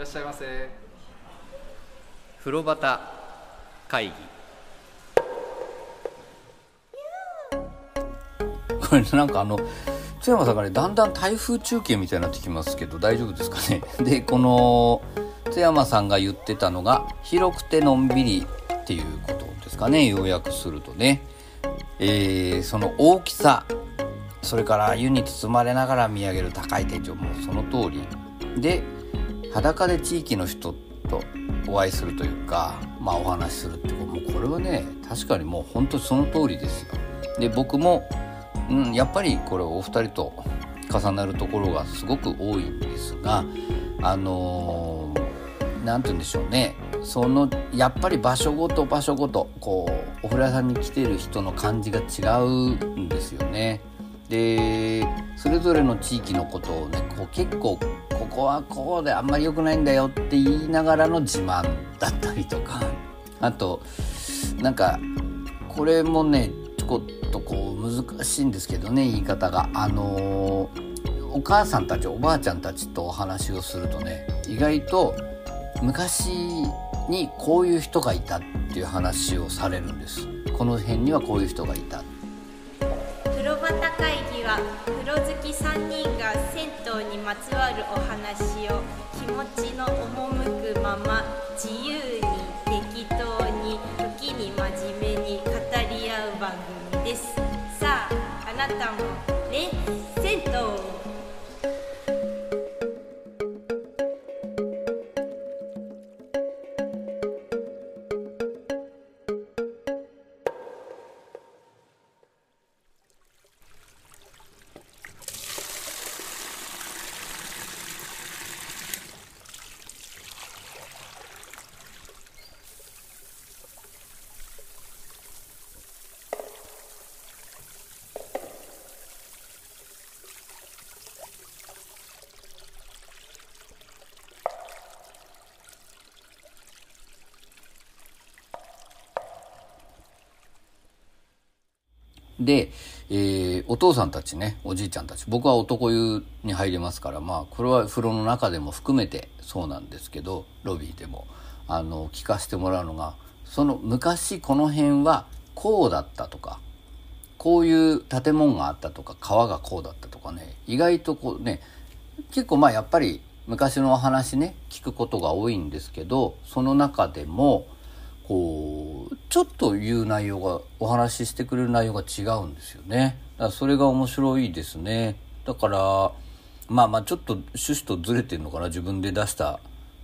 らっしゃいませ。風呂旗会議。これなんかあの津山さんがねだんだん台風中継みたいになってきますけど大丈夫ですかね？でこの津山さんが言ってたのが広くてのんびりっていうことですかね？要約するとね、えー、その大きさそれから湯に包まれながら見上げる高い天井もその通り。で裸で地域の人とお会いするというかまあお話しするってもうこれはね確かにもう本当にその通りですよ。で僕も、うん、やっぱりこれお二人と重なるところがすごく多いんですがあの何、ー、て言うんでしょうねそのやっぱり場所ごと場所ごとこうお風呂屋さんに来てる人の感じが違うんですよね。でそれぞれの地域のことをねこう結構ここはこうであんまり良くないんだよって言いながらの自慢だったりとか。あとなんかこれもねちょこっとこう難しいんですけどね言い方が。あの、お母さんたちおばあちゃんたちとお話をするとね意外と昔にこういう人がいたっていう話をされるんです。この辺にはこういう人がいた。会議は風呂好き3人が銭湯にまつわるお話を気持ちの赴くまま自由で、えー、お父さんたちねおじいちゃんたち僕は男湯に入れますからまあこれは風呂の中でも含めてそうなんですけどロビーでもあの聞かせてもらうのがその昔この辺はこうだったとかこういう建物があったとか川がこうだったとかね意外とこうね結構まあやっぱり昔のお話ね聞くことが多いんですけどその中でもちょっと言う内容がお話ししてくれる内容が違うんですよね。だからそれが面白いですね。だからまあまあちょっと趣旨とずれてるのかな。自分で出した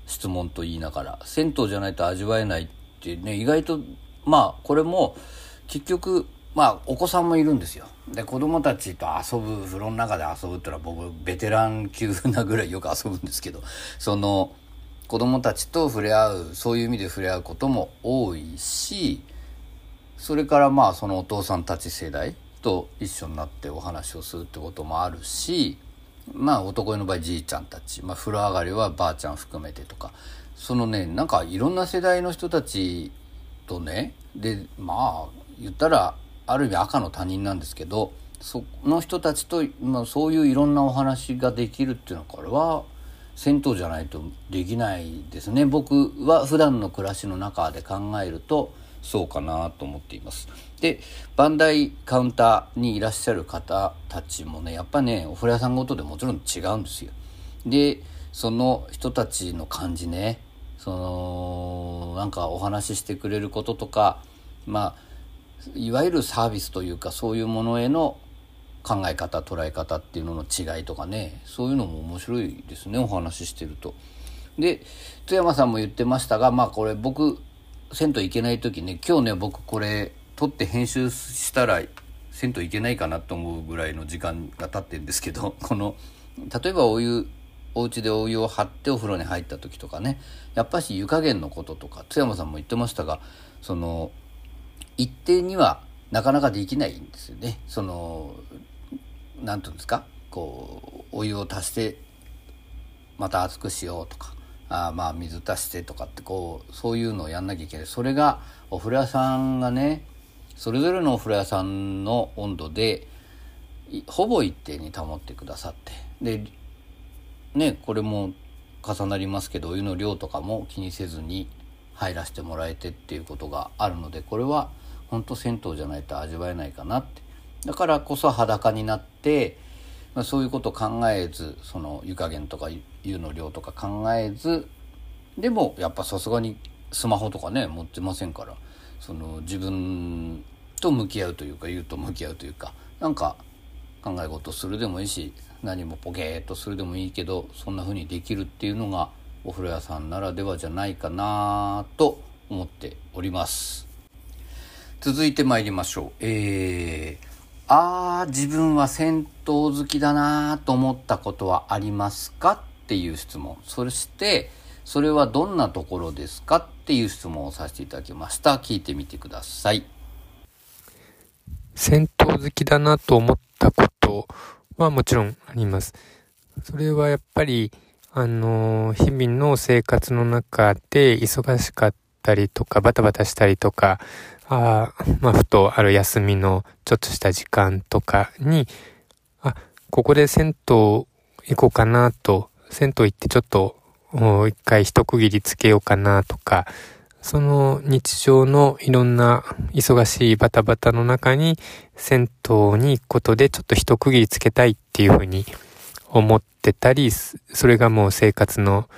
質問と言いながら。銭湯じゃないと味わえないってね意外とまあこれも結局まあお子さんもいるんですよ。で子供たちと遊ぶ風呂の中で遊ぶってのは僕ベテラン級なぐらいよく遊ぶんですけどその子供たちと触れ合うそういう意味で触れ合うことも多いしそれからまあそのお父さんたち世代と一緒になってお話をするってこともあるしまあ男湯の場合じいちゃんたち、まあ、風呂上がりはばあちゃん含めてとかそのねなんかいろんな世代の人たちとねでまあ言ったらある意味赤の他人なんですけどその人たちと、まあ、そういういろんなお話ができるっていうのはこれは銭湯じゃないとできないですね。僕は普段の暮らしの中で考えるとそうかなと思っています。でバンダイカウンターにいらっしゃる方たちもねやっぱねお風呂屋さんごとでもちろん違うんですよ。でその人たちの感じねそのなんかお話ししてくれることとかまあいわゆるサービスというかそういうものへの考え方捉え方っていうのの違いとかねそういうのも面白いですねお話ししてると。で津山さんも言ってましたがまあこれ僕銭湯行けない時ね今日ね僕これ撮って編集したら銭湯行けないかなと思うぐらいの時間が経ってるんですけど この例えばお湯お家でお湯を張ってお風呂に入った時とかねやっぱし湯加減のこととか津山さんも言ってましたがその一定にはなかなかできないんですよね。その何て言うんですか？こうお湯を足してまた熱くしようとかあまあ水足してとかってこうそういうのをやんなきゃいけない。それがお風呂屋さんがねそれぞれのお風呂屋さんの温度でほぼ一定に保ってくださってでねこれも重なりますけどお湯の量とかも気にせずに入らせてもらえてっていうことがあるのでこれは本当銭湯じゃないと味わえないかなってだからこそ裸になって、まあ、そういうこと考えずその湯加減とか湯の量とか考えずでもやっぱさすがにスマホとかね持ってませんからその自分と向き合うというか湯と向き合うというかなんか考え事するでもいいし何もポケーっとするでもいいけどそんな風にできるっていうのがお風呂屋さんならではじゃないかなと思っております。続いて参りましょう。えー、あー自分は銭湯好きだなと思ったことはありますかっていう質問。そしてそれはどんなところですかっていう質問をさせていただきました。聞いてみてください。銭湯好きだなと思ったことはもちろんあります。それはやっぱりあの、日々の生活の中で忙しかったりとか、バタバタしたりとか、あまあ、ふとある休みのちょっとした時間とかに、あ、ここで銭湯行こうかなと、銭湯行ってちょっと、もう一回一区切りつけようかなとか、その日常のいろんな忙しいバタバタの中に銭湯に行くことでちょっと一区切りつけたいっていうふうに思ってたり、それがもう生活の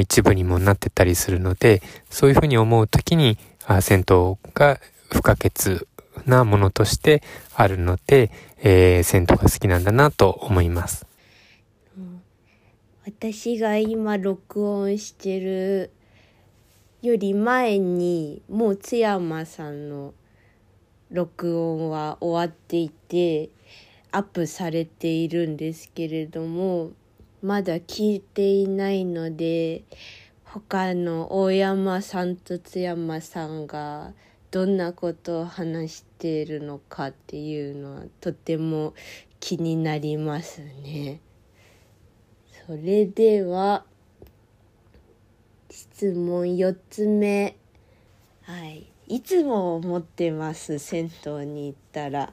一部にもなってたりするので、そういうふうに思うときに、あ銭湯が不可欠なものとしてあるので、えー、銭湯が好きなんだなと思います。私が今録音してるより前にもう津山さんの録音は終わっていてアップされているんですけれどもまだ聞いていないので他の大山さんと津山さんがどんなことを話しているのかっていうのはとても気になりますね。それでは質問4つ目。はい。いつも思ってます。銭湯に行ったら。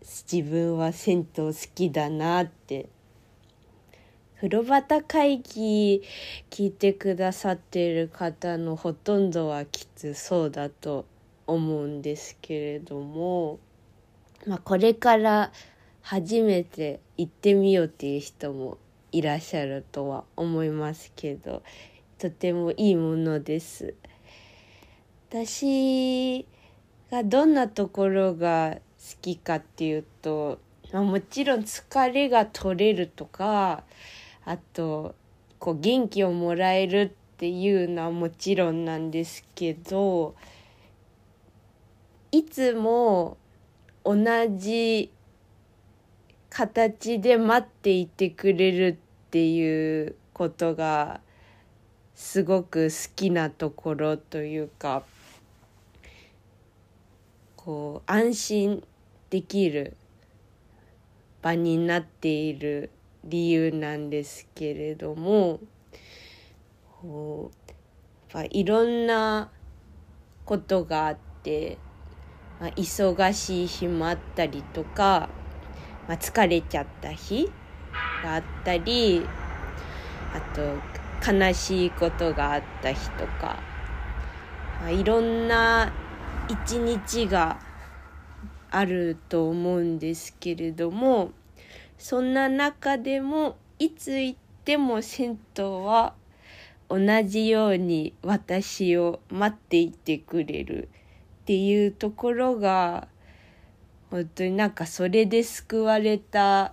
自分は銭湯好きだなって。風呂旗会議聞いてくださっている方のほとんどはきっとそうだと思うんですけれども、まあ、これから初めて行ってみようっていう人もいらっしゃるとは思いますけどとてもいいものです。私がどんなところが好きかっていうと、まあ、もちろん疲れが取れるとかあとこう元気をもらえるっていうのはもちろんなんですけどいつも同じ形で待っていてくれるっていうことがすごく好きなところというかこう安心できる場になっている理由なんですけれどもこうまいろんなことがあって、まあ、忙しい日もあったりとか、まあ、疲れちゃった日があったりあと悲しいことがあった日とか、まあ、いろんな一日があると思うんですけれどもそんな中でもいつ行っても銭湯は同じように私を待っていてくれるっていうところが本当になんかそれで救われた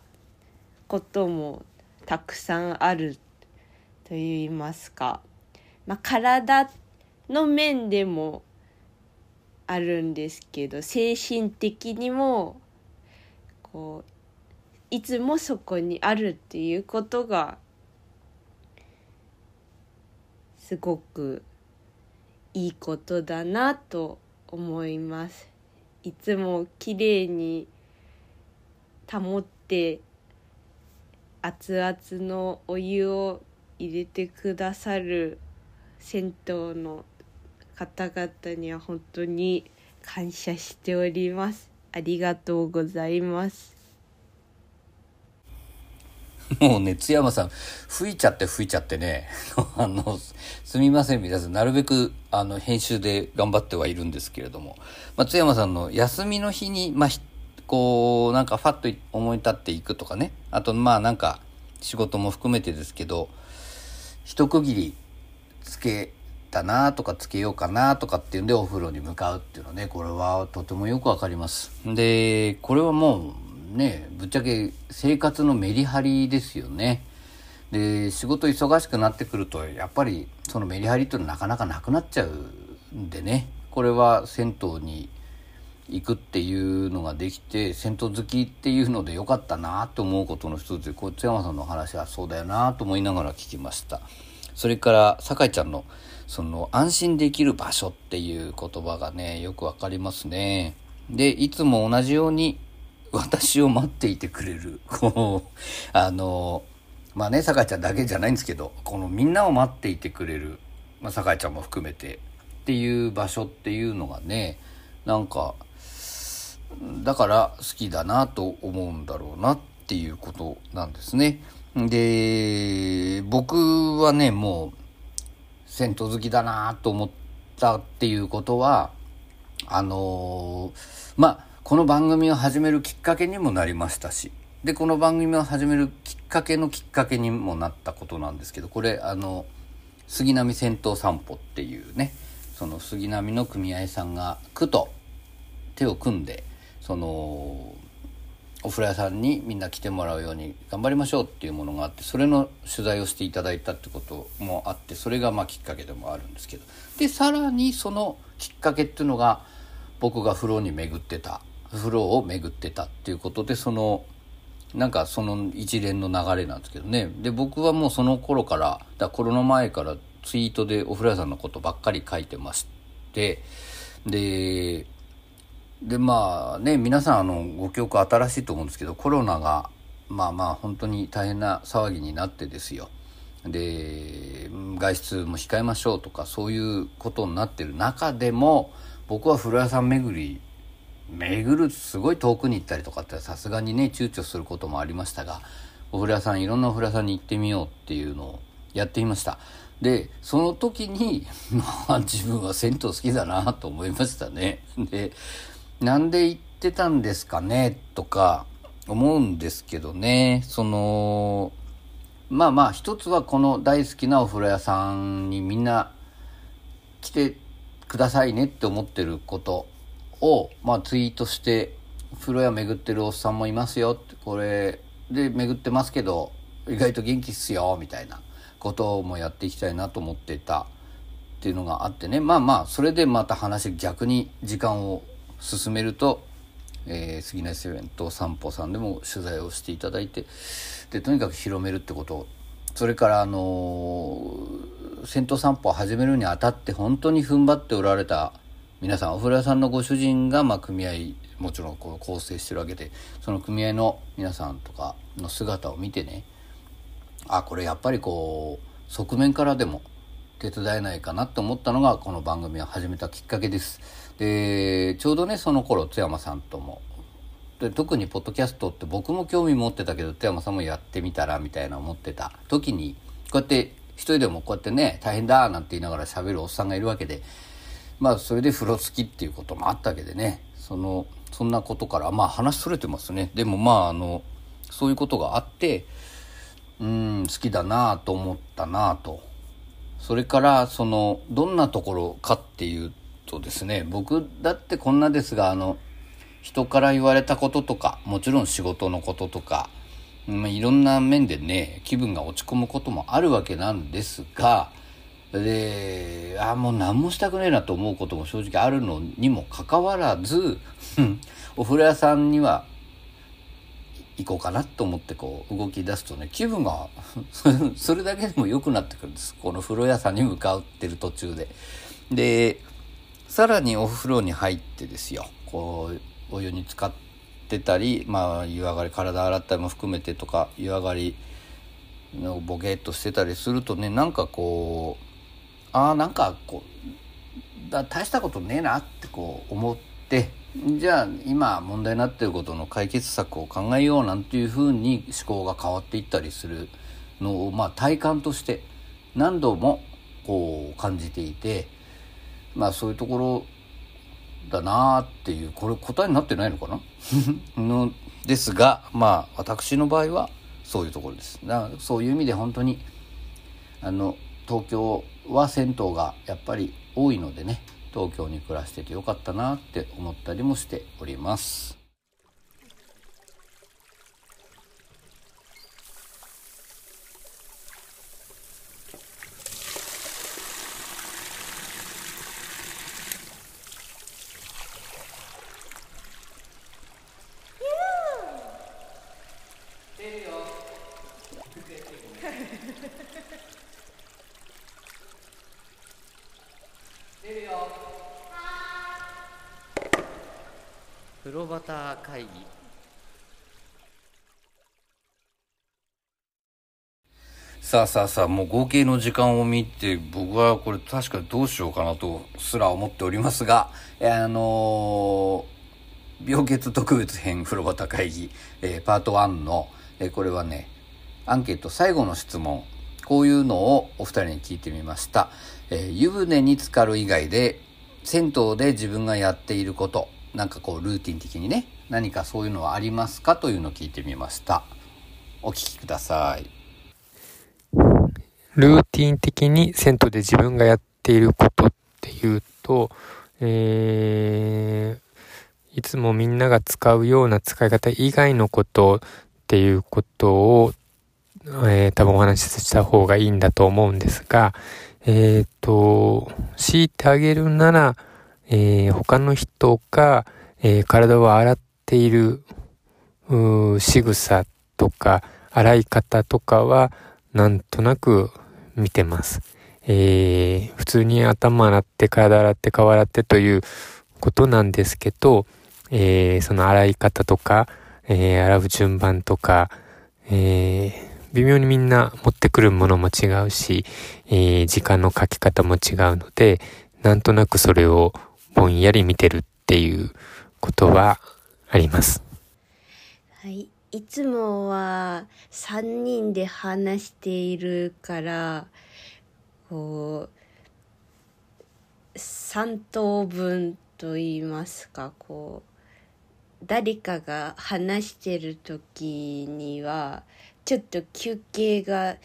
こともたくさんあるといいますか、まあ、体の面でもあるんですけど精神的にもこういつもそこにあるっていうことがすごくいいことだなと思います。いつもきれいに保って熱々のお湯を入れてくださる銭湯の方々には本当に感謝しております。ありがとうございます。もうね、津山さん、吹いちゃって吹いちゃってね、あの、すみません、皆さん、なるべく、あの、編集で頑張ってはいるんですけれども、ま、津山さんの休みの日に、まあ、こう、なんか、ファッと思い立っていくとかね、あと、まあ、なんか、仕事も含めてですけど、一区切りつけたなとかつけようかなとかっていうんでお風呂に向かうっていうのね、これはとてもよくわかります。で、これはもうね、ぶっちゃけ生活のメリハリですよね。で、仕事忙しくなってくると、やっぱりそのメリハリっていうのはなかなかなくなっちゃうんでね、これは銭湯に行くっていうのができて銭湯好きっていうのでよかったなと思うことの一つで津山さんの話はそうだよなと思いながら聞きました。それから酒井ちゃんのその安心できる場所っていう言葉がねよくわかりますね。でいつも同じように私を待っていてくれるこうあのまあね酒井ちゃんだけじゃないんですけどこのみんなを待っていてくれる、まあ、酒井ちゃんも含めてっていう場所っていうのがねなんかだから好きだなと思うんだろうなっていうことなんですね。で、僕はね、もう、銭湯好きだなと思ったっていうことは、あのー、まあ、この番組を始めるきっかけにもなりましたし、で、この番組を始めるきっかけのきっかけにもなったことなんですけど、これ、あの、杉並銭湯散歩っていうね、その杉並の組合さんが区と手を組んで、そのお風呂屋さんにみんな来てもらうように頑張りましょうっていうものがあってそれの取材をしていただいたってこともあってそれがまあきっかけでもあるんですけど。でさらにそのきっかけっていうのが僕が風呂に巡ってた風呂を巡ってたっていうことでそのなんかその一連の流れなんですけどね。で僕はもうその頃からだコロナ前からツイートでお風呂屋さんのことばっかり書いてましてででまあね皆さんあのご記憶新しいと思うんですけどコロナがまあまあ本当に大変な騒ぎになってですよ。で外出も控えましょうとかそういうことになってる中でも僕は風呂屋さん巡り巡るすごい遠くに行ったりとかってさすがにね躊躇することもありましたがお風呂屋さんいろんなお風呂屋さんに行ってみようっていうのをやってみましたでその時に まあ自分は銭湯好きだなと思いましたねでなんで言ってたんですかねとか思うんですけどね。その、まあまあ一つはこの大好きなお風呂屋さんにみんな来てくださいねって思ってることを、まあツイートして、風呂屋巡ってるおっさんもいますよって、これで巡ってますけど、意外と元気っすよ、みたいなこともやっていきたいなと思ってたっていうのがあってね。まあまあ、それでまた話逆に時間を進めると、えー、杉梨園と散歩さんでも取材をしていただいてでとにかく広めるってことそれからあのー、銭湯散歩を始めるにあたって本当に踏ん張っておられた皆さんお風呂屋さんのご主人が、まあ、組合もちろんこう構成してるわけでその組合の皆さんとかの姿を見てねあこれやっぱりこう側面からでも手伝えないかなと思ったのがこの番組を始めたきっかけです。でちょうどねその頃津山さんともで特にポッドキャストって僕も興味持ってたけど津山さんもやってみたらみたいな思ってた時にこうやって一人でもこうやってね大変だなんて言いながら喋るおっさんがいるわけでまあそれで風呂好きっていうこともあったわけでね。そのそんなことからまあ話それてますね。でもまああのそういうことがあってうん好きだなと思ったなと。それからそのどんなところかっていうとですね僕だってこんなですがあの人から言われたこととかもちろん仕事のこととか、まあ、いろんな面でね気分が落ち込むこともあるわけなんですがであもう何もしたくねえなと思うことも正直あるのにもかかわらず お風呂屋さんには行こうかなと思ってこう動き出すとね気分が それだけでも良くなってくるんですこの風呂屋さんに向かってる途中で。でさらにお風呂に入ってですよこうお湯に浸かってたりまあ湯上がり体洗ったりも含めてとか湯上がりのボケっとしてたりするとねなんかこうああなんかこうだ大したことねえなってこう思ってじゃあ今問題になってることの解決策を考えようなんていうふうに思考が変わっていったりするのを、まあ、体感として何度もこう感じていてまあそういうところだなっていうこれ答えになってないのかな？のですがまあ私の場合はそういうところです。だからそういう意味で本当にあの東京は銭湯がやっぱり多いのでね東京に暮らしててよかったなって思ったりもしております風呂端会議さあさあさあもう合計の時間を見て僕はこれ確かどうしようかなとすら思っておりますが、あのー病欠特別編風呂端会議、えーパート1の、えーこれはねアンケート最後の質問こういうのをお二人に聞いてみました、えー湯船に浸かる以外で銭湯で自分がやっていることなんかこうルーティン的にね何かそういうのはありますか？というのを聞いてみました。お聞きください。ルーティン的に銭湯で自分がやっていることっていうと、えー、いつもみんなが使うような使い方以外のことっていうことを、えー、多分お話しした方がいいんだと思うんですが、えっ、と、強いてあげるなら、えー他の人が、えー体を洗っている、うー仕草とか、洗い方とかは、なんとなく見てます。えー普通に頭洗って、体洗って、顔洗ってということなんですけど、えーその洗い方とか、えー洗う順番とか、え微妙にみんな持ってくるものも違うし、え時間のかけ方も違うので、なんとなくそれをぼんやり見てるっていうことはあります。はい。いつもは3人で話しているから、こう、3等分と言いますか、こう、誰かが話してる時には、ちょっと休憩が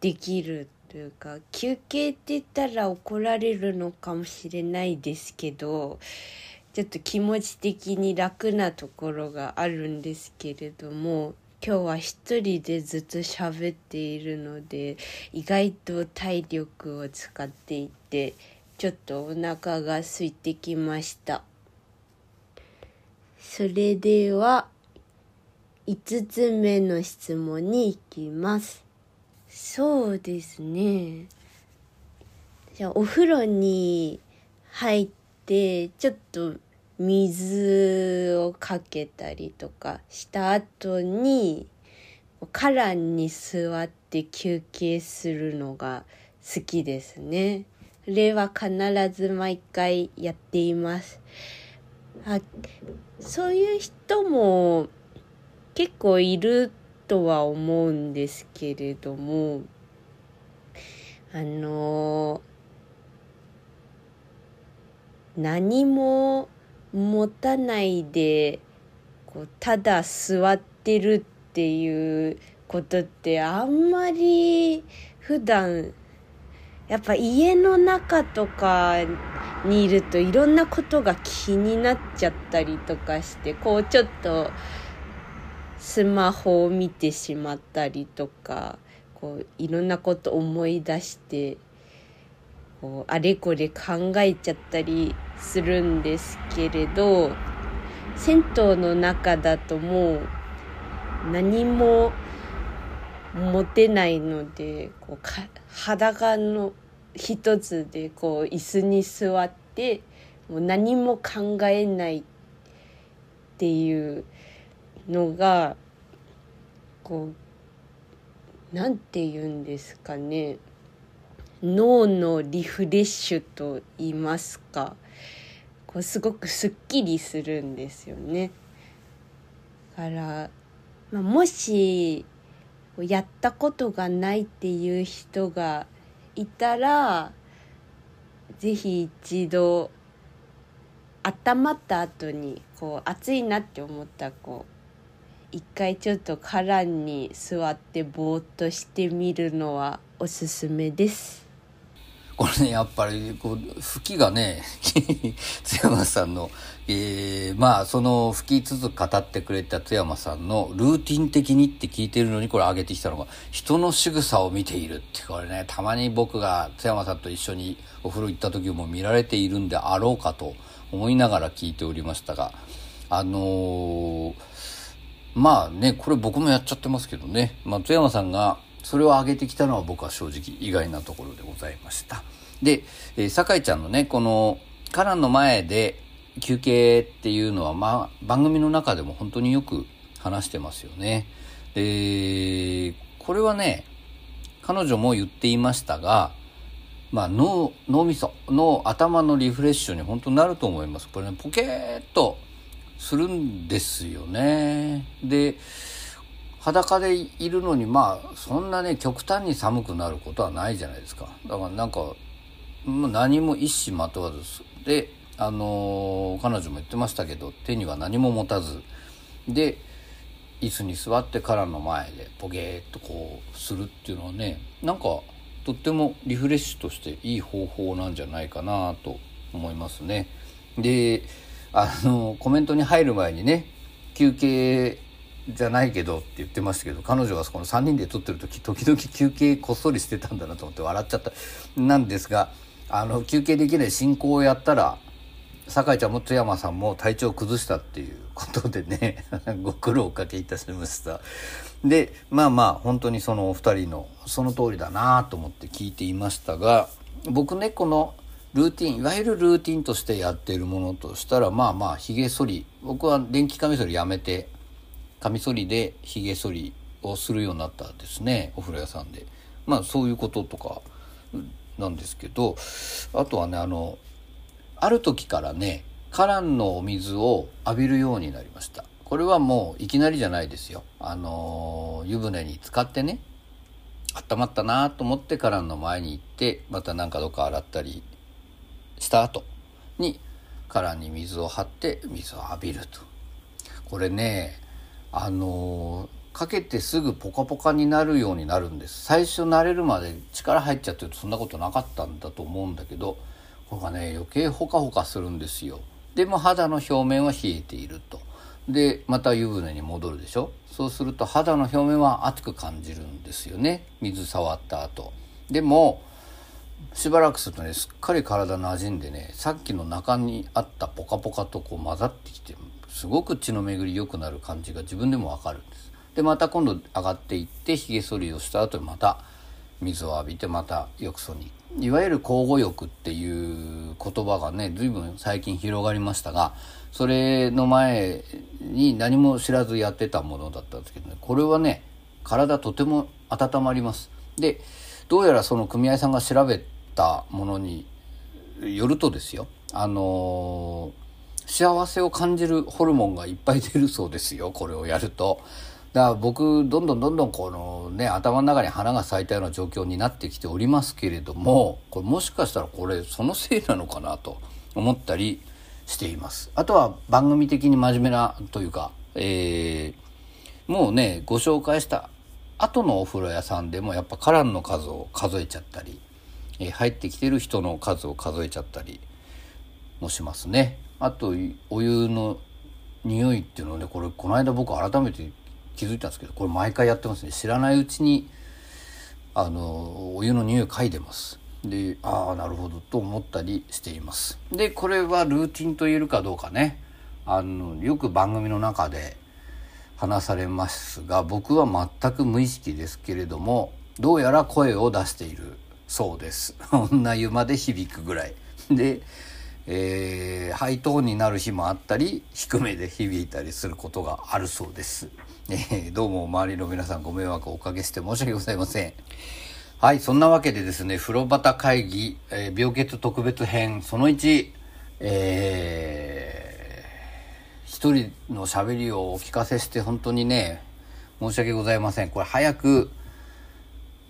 できるというか、休憩って言ったら怒られるのかもしれないですけど、ちょっと気持ち的に楽なところがあるんですけれども今日は一人でずっと喋っているので意外と体力を使っていてちょっとお腹が空いてきました。それでは5つ目の質問に行きます。そうですね。じゃあお風呂に入ってちょっと水をかけたりとかした後に花壇に座って休憩するのが好きですね。それは必ず毎回やっています。あそういう人も結構いるとは思うんですけれどもあの何も持たないでこうただ座ってるっていうことってあんまり普段やっぱ家の中とかにいるといろんなことが気になっちゃったりとかしてこうちょっとスマホを見てしまったりとかこういろんなこと思い出してこうあれこれ考えちゃったりするんですけれど銭湯の中だともう何も持てないのでこうか裸の一つでこう椅子に座ってもう何も考えないっていうのがこうなんて言うんですかね。脳のリフレッシュと言いますかこうすごくすっきりするんですよね。だから、まあ、もしやったことがないっていう人がいたらぜひ一度温まった後にこう暑いなって思ったらこう一回ちょっとカランに座ってぼーっとしてみるのはおすすめです。これね、やっぱり、こう、吹きがね、津山さんの、えー、まあ、その吹きつつ語ってくれた津山さんの、ルーティン的にって聞いてるのに、これ上げてきたのが、人の仕草を見ているって、これね、たまに僕が津山さんと一緒にお風呂行った時も見られているんであろうかと思いながら聞いておりましたが、あのー、まあね、これ僕もやっちゃってますけどね、松山さんがそれを上げてきたのは僕は正直意外なところでございました。で、えー、酒井ちゃんのね、この、カランの前で休憩っていうのは、まあ、番組の中でも本当によく話してますよね。で、これはね、彼女も言っていましたが、まあ、脳、脳みそ、脳、頭のリフレッシュに本当になると思います。これね、ポケーっとするんですよね。で、裸でいるのにまあそんなね極端に寒くなることはないじゃないですか。だからなんかもう何も一糸まとわずであのー、彼女も言ってましたけど手には何も持たず。で椅子に座ってからの前でポゲーっとこうするっていうのはねなんかとってもリフレッシュとしていい方法なんじゃないかなと思いますね。であのコメントに入る前にね休憩じゃないけどって言ってましたけど彼女がこの3人で撮ってる時時々休憩こっそりしてたんだなと思って笑っちゃった。なんですがあの休憩できない進行をやったら酒井ちゃんも津山さんも体調を崩したっていうことでね ご苦労おかけいたしました。でまあまあ本当にそのお二人のその通りだなと思って聞いていましたが僕ねこのルーティンいわゆるルーティンとしてやっているものとしたらまあまあひげ剃り僕は電気カミソリやめてカミソリでひげ剃りをするようになったですねお風呂屋さんで。まあそういうこととかなんですけどあとはねあのある時からねカランのお水を浴びるようになりました。これはもういきなりじゃないですよ。あの湯船に浸かってね温まったなと思ってカランの前に行ってまた何かどっか洗ったりした後にカランに水を張って水を浴びると。これねあのかけてすぐポカポカになるようになるんです。最初慣れるまで力入っちゃってるとそんなことなかったんだと思うんだけどこれがね余計ホカホカするんですよ。でも肌の表面は冷えていると。でまた湯船に戻るでしょ。そうすると肌の表面は熱く感じるんですよね。水触った後。でもしばらくするとねすっかり体馴染んでねさっきの中にあったポカポカとこう混ざってきてすごく血の巡り良くなる感じが自分でもわかるんです。でまた今度上がっていってひげ剃りをした後にまた水を浴びてまた浴槽に。いわゆる交互浴っていう言葉がね随分最近広がりましたがそれの前に何も知らずやってたものだったんですけどね。これはね体とても温まります。でどうやらその組合さんが調べたものによるとですよ。あのー、幸せを感じるホルモンがいっぱい出るそうですよこれをやると。だから僕どんどんどんどんこのね頭の中に花が咲いたような状況になってきておりますけれどもこれもしかしたらこれそのせいなのかなと思ったりしていますあとは番組的に真面目なというか、えー、もうねご紹介した後のお風呂屋さんでもやっぱカランの数を数えちゃったり、えー、入ってきてる人の数を数えちゃったりもしますねあとお湯の匂いっていうのをねこれこの間僕改めて気づいたんですけどこれ毎回やってますね。知らないうちにあのお湯の匂い嗅いでます。でああなるほどと思ったりしています。でこれはルーティンと言えるかどうかね。あのよく番組の中で話されますが僕は全く無意識ですけれどもどうやら声を出しているそうです。女湯まで響くぐらい。でえー、ハイトーンになる日もあったり低めで響いたりすることがあるそうです、えー、どうも周りの皆さんご迷惑をおかけして申し訳ございません。はいそんなわけでですね風呂旗会議、えー、病欠特別編その1、えー、一人の喋りをお聞かせして本当にね申し訳ございません。これ早く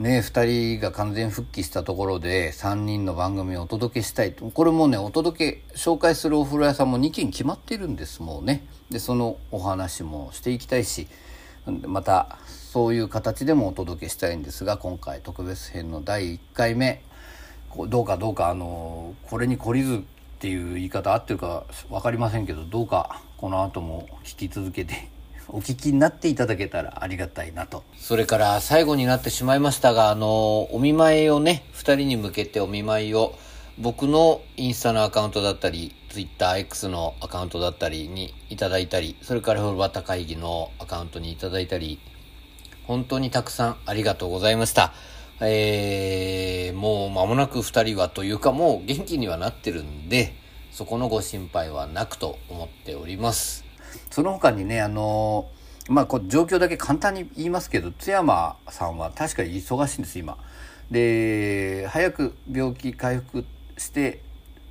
ね2人が完全復帰したところで3人の番組をお届けしたい。とこれもねお届け紹介するお風呂屋さんも2軒決まってるんですもうね。でそのお話もしていきたいしまたそういう形でもお届けしたいんですが今回特別編の第1回目。どうかどうかあのこれに懲りずっていう言い方合ってるか分かりませんけどどうかこの後も聞き続けてお聞きになっていただけたらありがたいなと。それから最後になってしまいましたが、あの、お見舞いをね、二人に向けてお見舞いを、僕のインスタのアカウントだったり、ツイッター X のアカウントだったりにいただいたり、それからフルバタ会議のアカウントにいただいたり、本当にたくさんありがとうございました。えー、もう間もなく二人はというかもう元気にはなってるんで、そこのご心配はなくと思っております。その他にね、あのまあ、こう状況だけ簡単に言いますけど津山さんは確かに忙しいんです今。で早く病気回復して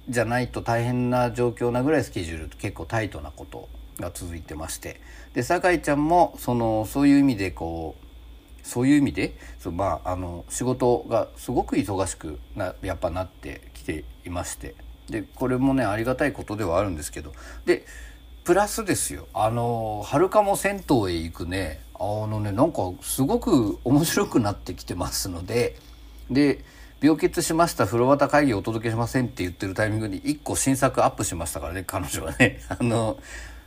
じゃないと大変な状況なぐらいスケジュール結構タイトなことが続いてまして。で酒井ちゃんもそのそういう意味でこうそういう意味でそまああの仕事がすごく忙しくなやっぱなってきていまして。でこれもねありがたいことではあるんですけど。でプラスですよ。あのはるかも銭湯へ行くね。あのねなんかすごく面白くなってきてますので。で病欠しました。風呂旗会議お届けしませんって言ってるタイミングに1個新作アップしましたからね彼女はね。あの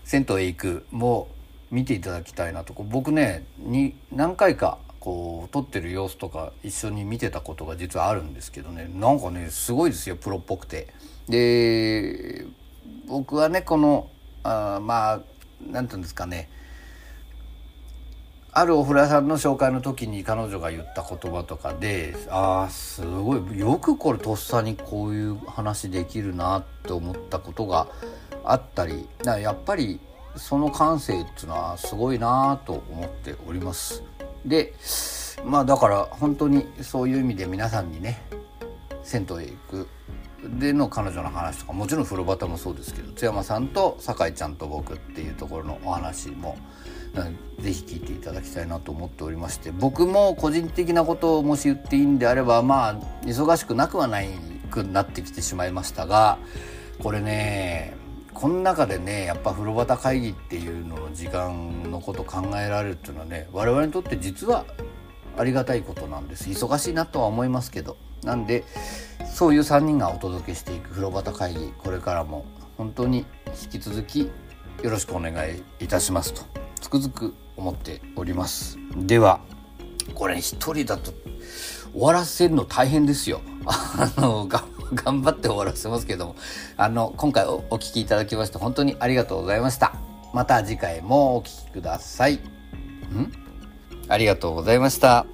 銭湯へ行く。も見ていただきたいなと。僕ねに何回かこう撮ってる様子とか一緒に見てたことが実はあるんですけどね。なんかねすごいですよプロっぽくて。で僕はねこのあまあ何て言うんですかねあるお風呂屋さんの紹介の時に彼女が言った言葉とかでああすごいよくこれとっさにこういう話できるなって思ったことがあったりやっぱりその感性っていうのはすごいなと思っております。でまあだから本当にそういう意味で皆さんにね銭湯へ行くでの彼女の話とかもちろん風呂旗もそうですけど津山さんと酒井ちゃんと僕っていうところのお話も是非聞いていただきたいなと思っておりまして僕も個人的なことをもし言っていいんであればまあ忙しくなくはないくなってきてしまいましたがこれねこの中でねやっぱ風呂旗会議っていうのの時間のこと考えられるっていうのはね我々にとって実はありがたいことなんです。忙しいなとは思いますけど。なんでそういう3人がお届けしていく風呂旗会議これからも本当に引き続きよろしくお願いいたしますとつくづく思っております。ではこれ一人だと終わらせるの大変ですよ。あの頑張って終わらせますけども。あの今回お聴きいただきまして本当にありがとうございました。また次回もお聴きください。ん？ありがとうございました。